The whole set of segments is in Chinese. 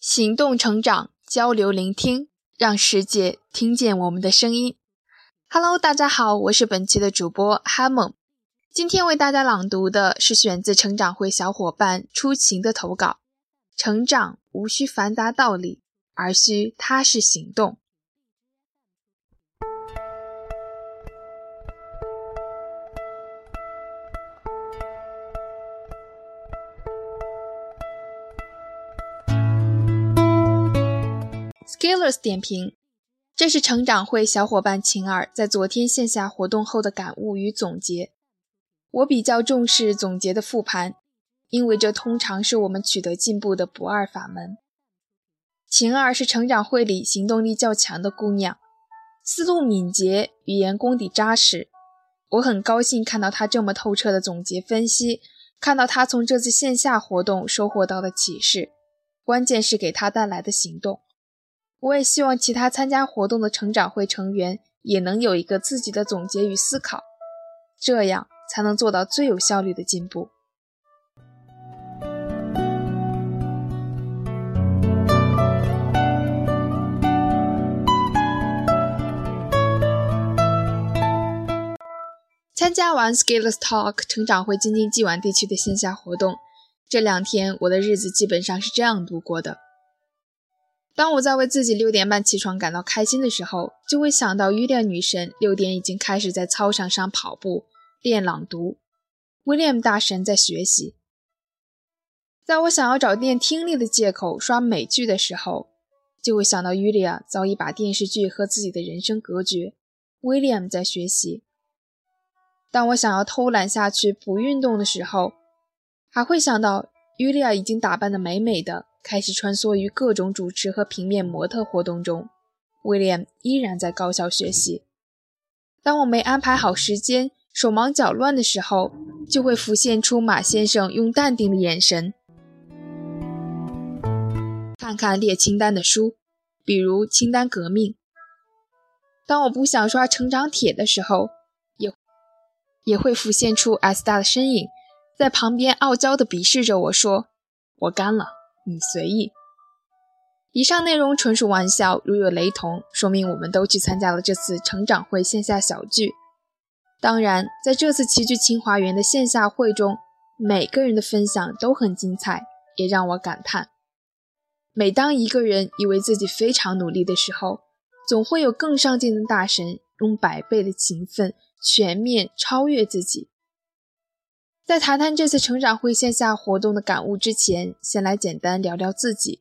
行动成长，交流聆听，让世界听见我们的声音。Hello，大家好，我是本期的主播哈蒙。今天为大家朗读的是选自成长会小伙伴出勤的投稿。成长无需繁杂道理，而需踏实行动。Skillers 点评：这是成长会小伙伴晴儿在昨天线下活动后的感悟与总结。我比较重视总结的复盘，因为这通常是我们取得进步的不二法门。晴儿是成长会里行动力较强的姑娘，思路敏捷，语言功底扎实。我很高兴看到她这么透彻的总结分析，看到她从这次线下活动收获到的启示，关键是给她带来的行动。我也希望其他参加活动的成长会成员也能有一个自己的总结与思考，这样才能做到最有效率的进步。参加完 Skills Talk 成长会京津冀皖地区的线下活动，这两天我的日子基本上是这样度过的。当我在为自己六点半起床感到开心的时候，就会想到 William 女神六点已经开始在操场上跑步练朗读，William 大神在学习。在我想要找练听力的借口刷美剧的时候，就会想到 William 早已把电视剧和自己的人生隔绝，William 在学习。当我想要偷懒下去不运动的时候，还会想到 William 已经打扮得美美的。开始穿梭于各种主持和平面模特活动中，威廉依然在高效学习。当我没安排好时间，手忙脚乱的时候，就会浮现出马先生用淡定的眼神，看看列清单的书，比如《清单革命》。当我不想刷成长帖的时候，也也会浮现出 S 大的身影，在旁边傲娇地鄙视着我说：“我干了。”你随意。以上内容纯属玩笑，如有雷同，说明我们都去参加了这次成长会线下小聚。当然，在这次齐聚清华园的线下会中，每个人的分享都很精彩，也让我感叹：每当一个人以为自己非常努力的时候，总会有更上进的大神用百倍的勤奋全面超越自己。在谈谈这次成长会线下活动的感悟之前，先来简单聊聊自己。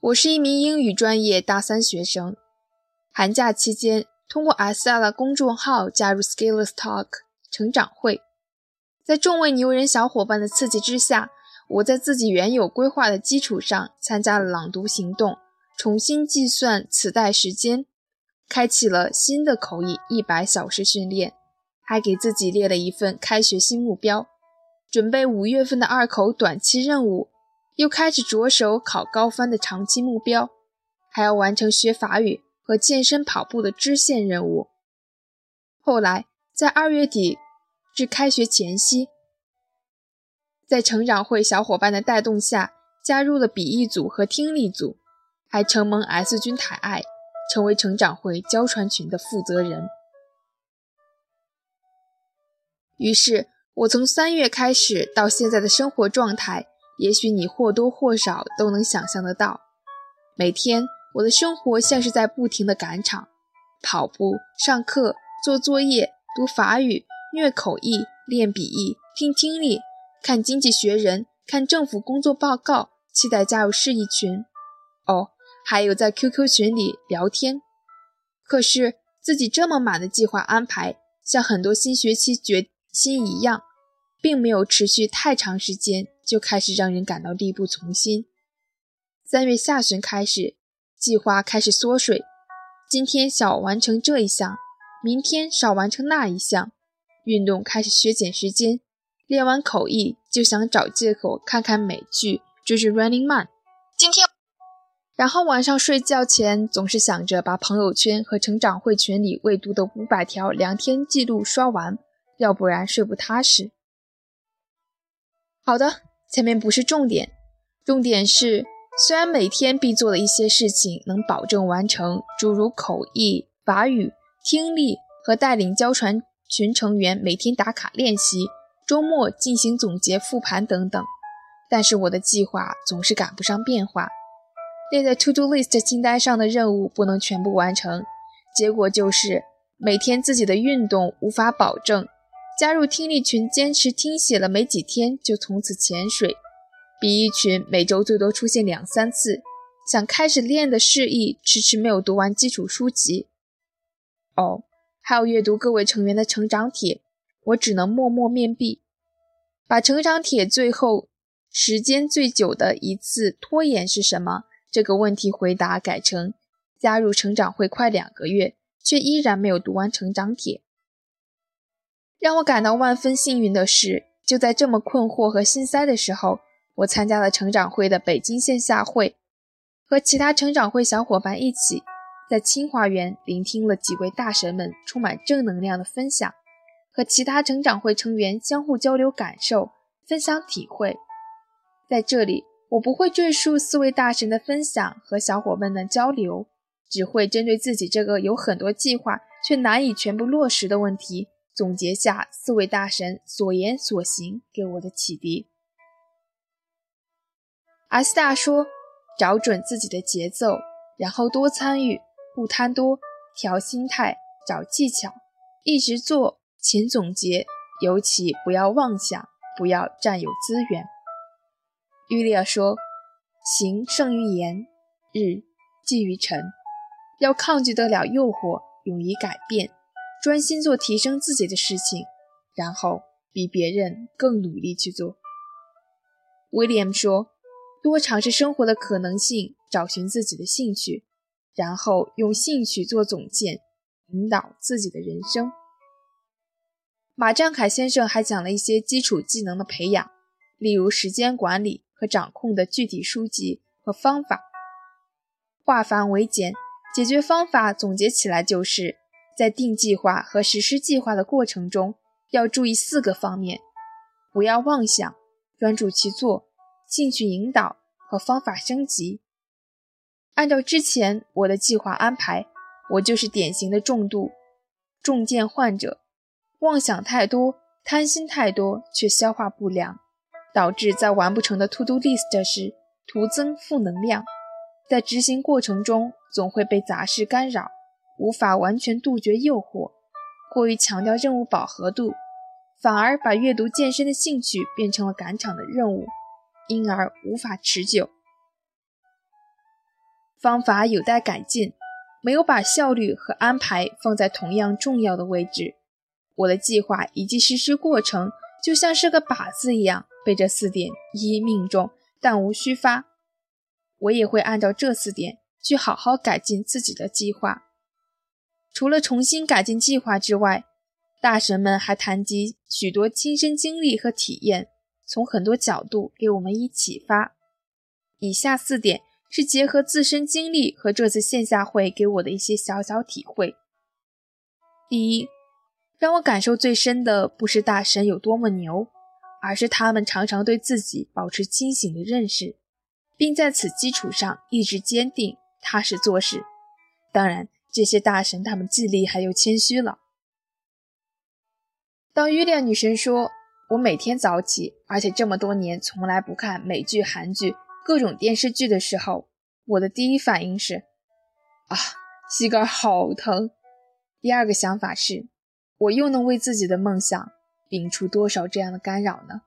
我是一名英语专业大三学生，寒假期间通过 S R 的公众号加入 Skills Talk 成长会，在众位牛人小伙伴的刺激之下，我在自己原有规划的基础上参加了朗读行动，重新计算磁带时间，开启了新的口译一百小时训练。还给自己列了一份开学新目标，准备五月份的二口短期任务，又开始着手考高分的长期目标，还要完成学法语和健身跑步的支线任务。后来在二月底至开学前夕，在成长会小伙伴的带动下，加入了笔译组和听力组，还承蒙 S 君抬爱，成为成长会教传群的负责人。于是，我从三月开始到现在的生活状态，也许你或多或少都能想象得到。每天，我的生活像是在不停的赶场，跑步、上课、做作业、读法语、虐口译、练笔译、听听力、看经济学人、看政府工作报告，期待加入释义群。哦，还有在 QQ 群里聊天。可是，自己这么满的计划安排，像很多新学期决。心一样，并没有持续太长时间，就开始让人感到力不从心。三月下旬开始，计划开始缩水，今天少完成这一项，明天少完成那一项，运动开始削减时间，练完口译就想找借口看看美剧，追追 Running Man。今天，然后晚上睡觉前总是想着把朋友圈和成长会群里未读的五百条聊天记录刷完。要不然睡不踏实。好的，前面不是重点，重点是，虽然每天必做的一些事情能保证完成，诸如口译、法语、听力和带领交传群成员每天打卡练习，周末进行总结复盘等等，但是我的计划总是赶不上变化。列在 To Do List 清单上的任务不能全部完成，结果就是每天自己的运动无法保证。加入听力群，坚持听写了没几天就从此潜水。笔译群每周最多出现两三次，想开始练的示意，迟迟没有读完基础书籍。哦，还有阅读各位成员的成长帖，我只能默默面壁。把成长帖最后时间最久的一次拖延是什么？这个问题回答改成：加入成长会快两个月，却依然没有读完成长帖。让我感到万分幸运的是，就在这么困惑和心塞的时候，我参加了成长会的北京线下会，和其他成长会小伙伴一起，在清华园聆听了几位大神们充满正能量的分享，和其他成长会成员相互交流感受，分享体会。在这里。我不会赘述四位大神的分享和小伙伴的交流，只会针对自己这个有很多计划却难以全部落实的问题，总结下四位大神所言所行给我的启迪。阿斯大说：“找准自己的节奏，然后多参与，不贪多，调心态，找技巧，一直做，勤总结，尤其不要妄想，不要占有资源。”茱莉亚说：“行胜于言，日继于晨，要抗拒得了诱惑，勇于改变，专心做提升自己的事情，然后比别人更努力去做。”威廉说：“多尝试生活的可能性，找寻自己的兴趣，然后用兴趣做总结，引导自己的人生。”马占凯先生还讲了一些基础技能的培养，例如时间管理。和掌控的具体书籍和方法，化繁为简，解决方法总结起来就是，在定计划和实施计划的过程中，要注意四个方面：不要妄想，专注去做，兴趣引导和方法升级。按照之前我的计划安排，我就是典型的重度重健患者，妄想太多，贪心太多，却消化不良。导致在完不成的 to do list 时徒增负能量，在执行过程中总会被杂事干扰，无法完全杜绝诱惑，过于强调任务饱和度，反而把阅读健身的兴趣变成了赶场的任务，因而无法持久。方法有待改进，没有把效率和安排放在同样重要的位置。我的计划以及实施过程就像是个靶子一样。被这四点一一命中，弹无虚发。我也会按照这四点去好好改进自己的计划。除了重新改进计划之外，大神们还谈及许多亲身经历和体验，从很多角度给我们以启发。以下四点是结合自身经历和这次线下会给我的一些小小体会。第一，让我感受最深的不是大神有多么牛。而是他们常常对自己保持清醒的认识，并在此基础上一直坚定踏实做事。当然，这些大神他们既厉害又谦虚了。当约亮女神说：“我每天早起，而且这么多年从来不看美剧、韩剧、各种电视剧的时候，我的第一反应是：啊，膝盖好疼。第二个想法是：我又能为自己的梦想。”摒除多少这样的干扰呢？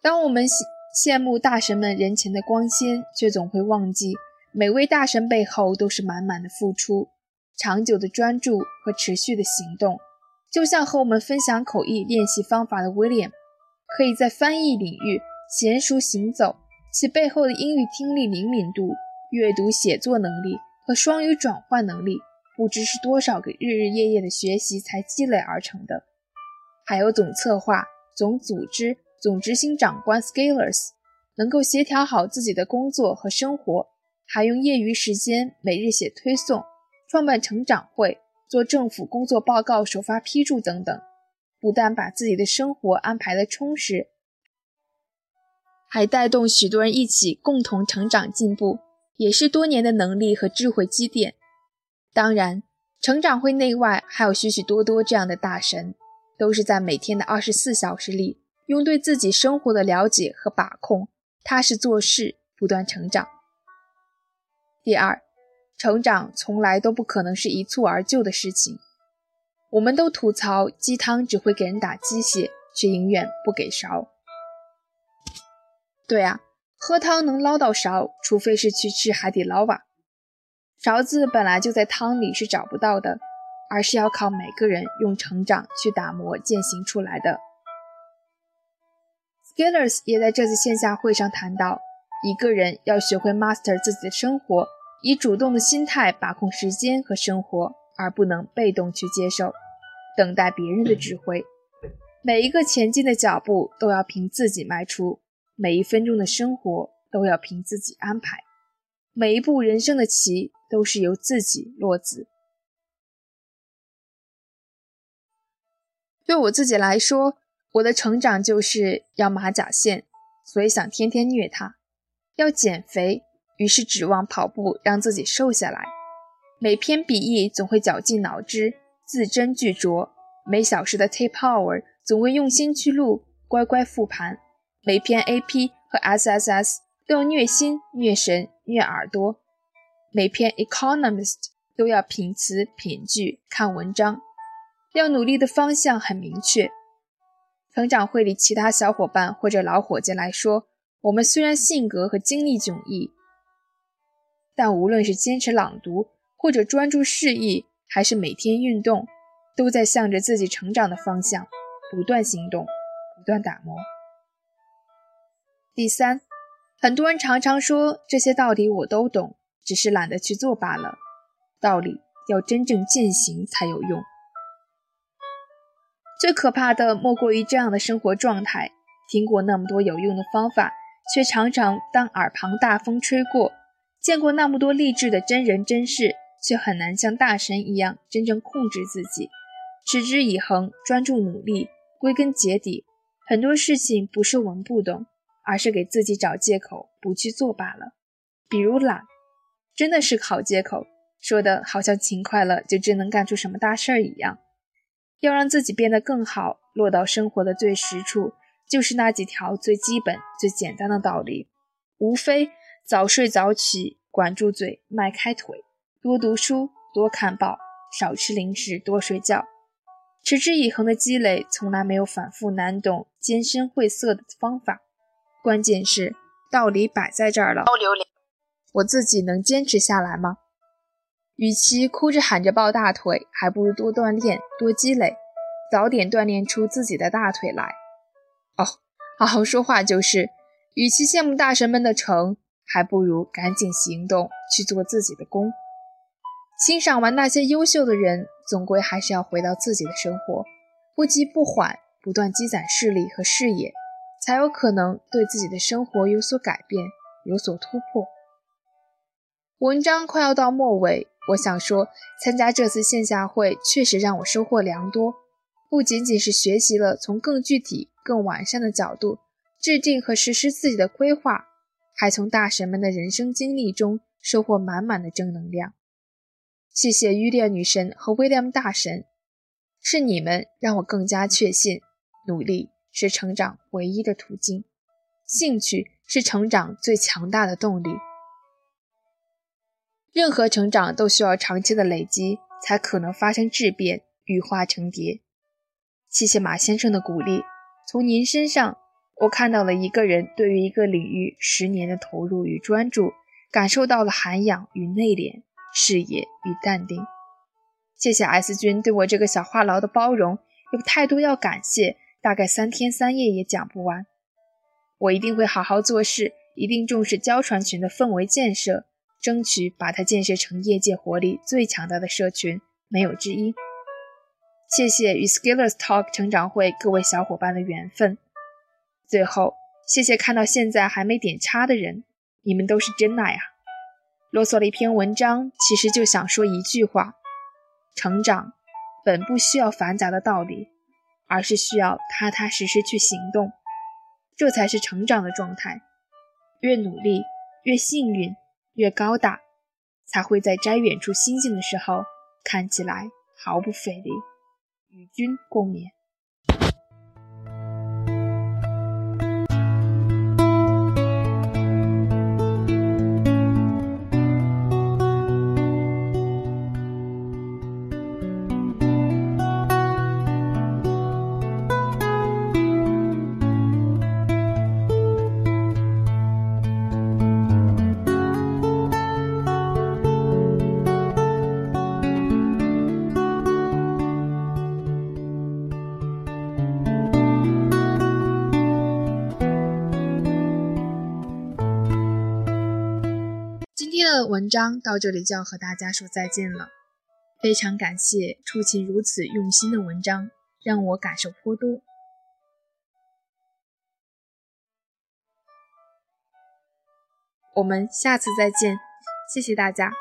当我们羡羡慕大神们人前的光鲜，却总会忘记每位大神背后都是满满的付出、长久的专注和持续的行动。就像和我们分享口译练习方法的威廉，可以在翻译领域娴熟行走，其背后的英语听力灵敏度、阅读写作能力和双语转换能力，不知是多少个日日夜夜的学习才积累而成的。还有总策划、总组织、总执行长官 Scalers，能够协调好自己的工作和生活，还用业余时间每日写推送、创办成长会、做政府工作报告首发批注等等，不但把自己的生活安排的充实，还带动许多人一起共同成长进步，也是多年的能力和智慧积淀。当然，成长会内外还有许许多多这样的大神，都是在每天的二十四小时里，用对自己生活的了解和把控，踏实做事，不断成长。第二，成长从来都不可能是一蹴而就的事情。我们都吐槽鸡汤只会给人打鸡血，却永远不给勺。对啊，喝汤能捞到勺，除非是去吃海底捞吧。勺子本来就在汤里是找不到的，而是要靠每个人用成长去打磨践行出来的。Skillers 也在这次线下会上谈到，一个人要学会 master 自己的生活，以主动的心态把控时间和生活，而不能被动去接受，等待别人的指挥。每一个前进的脚步都要凭自己迈出，每一分钟的生活都要凭自己安排，每一步人生的棋。都是由自己落子。对我自己来说，我的成长就是要马甲线，所以想天天虐它；要减肥，于是指望跑步让自己瘦下来。每篇笔译总会绞尽脑汁，字斟句酌；每小时的 tape hour 总会用心去录，乖乖复盘。每篇 AP 和 SSS 都要虐心、虐神、虐耳朵。每篇《Economist》都要品词品句看文章，要努力的方向很明确。成长会里其他小伙伴或者老伙计来说，我们虽然性格和经历迥异，但无论是坚持朗读，或者专注示意，还是每天运动，都在向着自己成长的方向不断行动，不断打磨。第三，很多人常常说这些道理我都懂。只是懒得去做罢了。道理要真正践行才有用。最可怕的莫过于这样的生活状态：听过那么多有用的方法，却常常当耳旁大风吹过；见过那么多励志的真人真事，却很难像大神一样真正控制自己，持之以恒，专注努力。归根结底，很多事情不是我们不懂，而是给自己找借口不去做罢了。比如懒。真的是个好借口，说的好像勤快了就真能干出什么大事儿一样。要让自己变得更好，落到生活的最实处，就是那几条最基本、最简单的道理，无非早睡早起，管住嘴，迈开腿，多读书，多看报，少吃零食，多睡觉。持之以恒的积累，从来没有反复难懂、艰深晦涩的方法。关键是道理摆在这儿了。我自己能坚持下来吗？与其哭着喊着抱大腿，还不如多锻炼、多积累，早点锻炼出自己的大腿来。哦，好好说话就是。与其羡慕大神们的成，还不如赶紧行动去做自己的功。欣赏完那些优秀的人，总归还是要回到自己的生活，不急不缓，不断积攒势力和视野，才有可能对自己的生活有所改变，有所突破。文章快要到末尾，我想说，参加这次线下会确实让我收获良多，不仅仅是学习了从更具体、更完善的角度制定和实施自己的规划，还从大神们的人生经历中收获满满的正能量。谢谢于烈女神和威廉大神，是你们让我更加确信，努力是成长唯一的途径，兴趣是成长最强大的动力。任何成长都需要长期的累积，才可能发生质变，羽化成蝶。谢谢马先生的鼓励，从您身上，我看到了一个人对于一个领域十年的投入与专注，感受到了涵养与内敛，视野与淡定。谢谢 S 君对我这个小话痨的包容，有太多要感谢，大概三天三夜也讲不完。我一定会好好做事，一定重视交传群的氛围建设。争取把它建设成业界活力最强大的社群，没有之一。谢谢与 Skillers Talk 成长会各位小伙伴的缘分。最后，谢谢看到现在还没点叉的人，你们都是真爱啊！啰嗦了一篇文章，其实就想说一句话：成长本不需要繁杂的道理，而是需要踏踏实实去行动。这才是成长的状态。越努力，越幸运，越高大，才会在摘远处星星的时候看起来毫不费力。与君共勉。文章到这里就要和大家说再见了，非常感谢出勤如此用心的文章，让我感受颇多。我们下次再见，谢谢大家。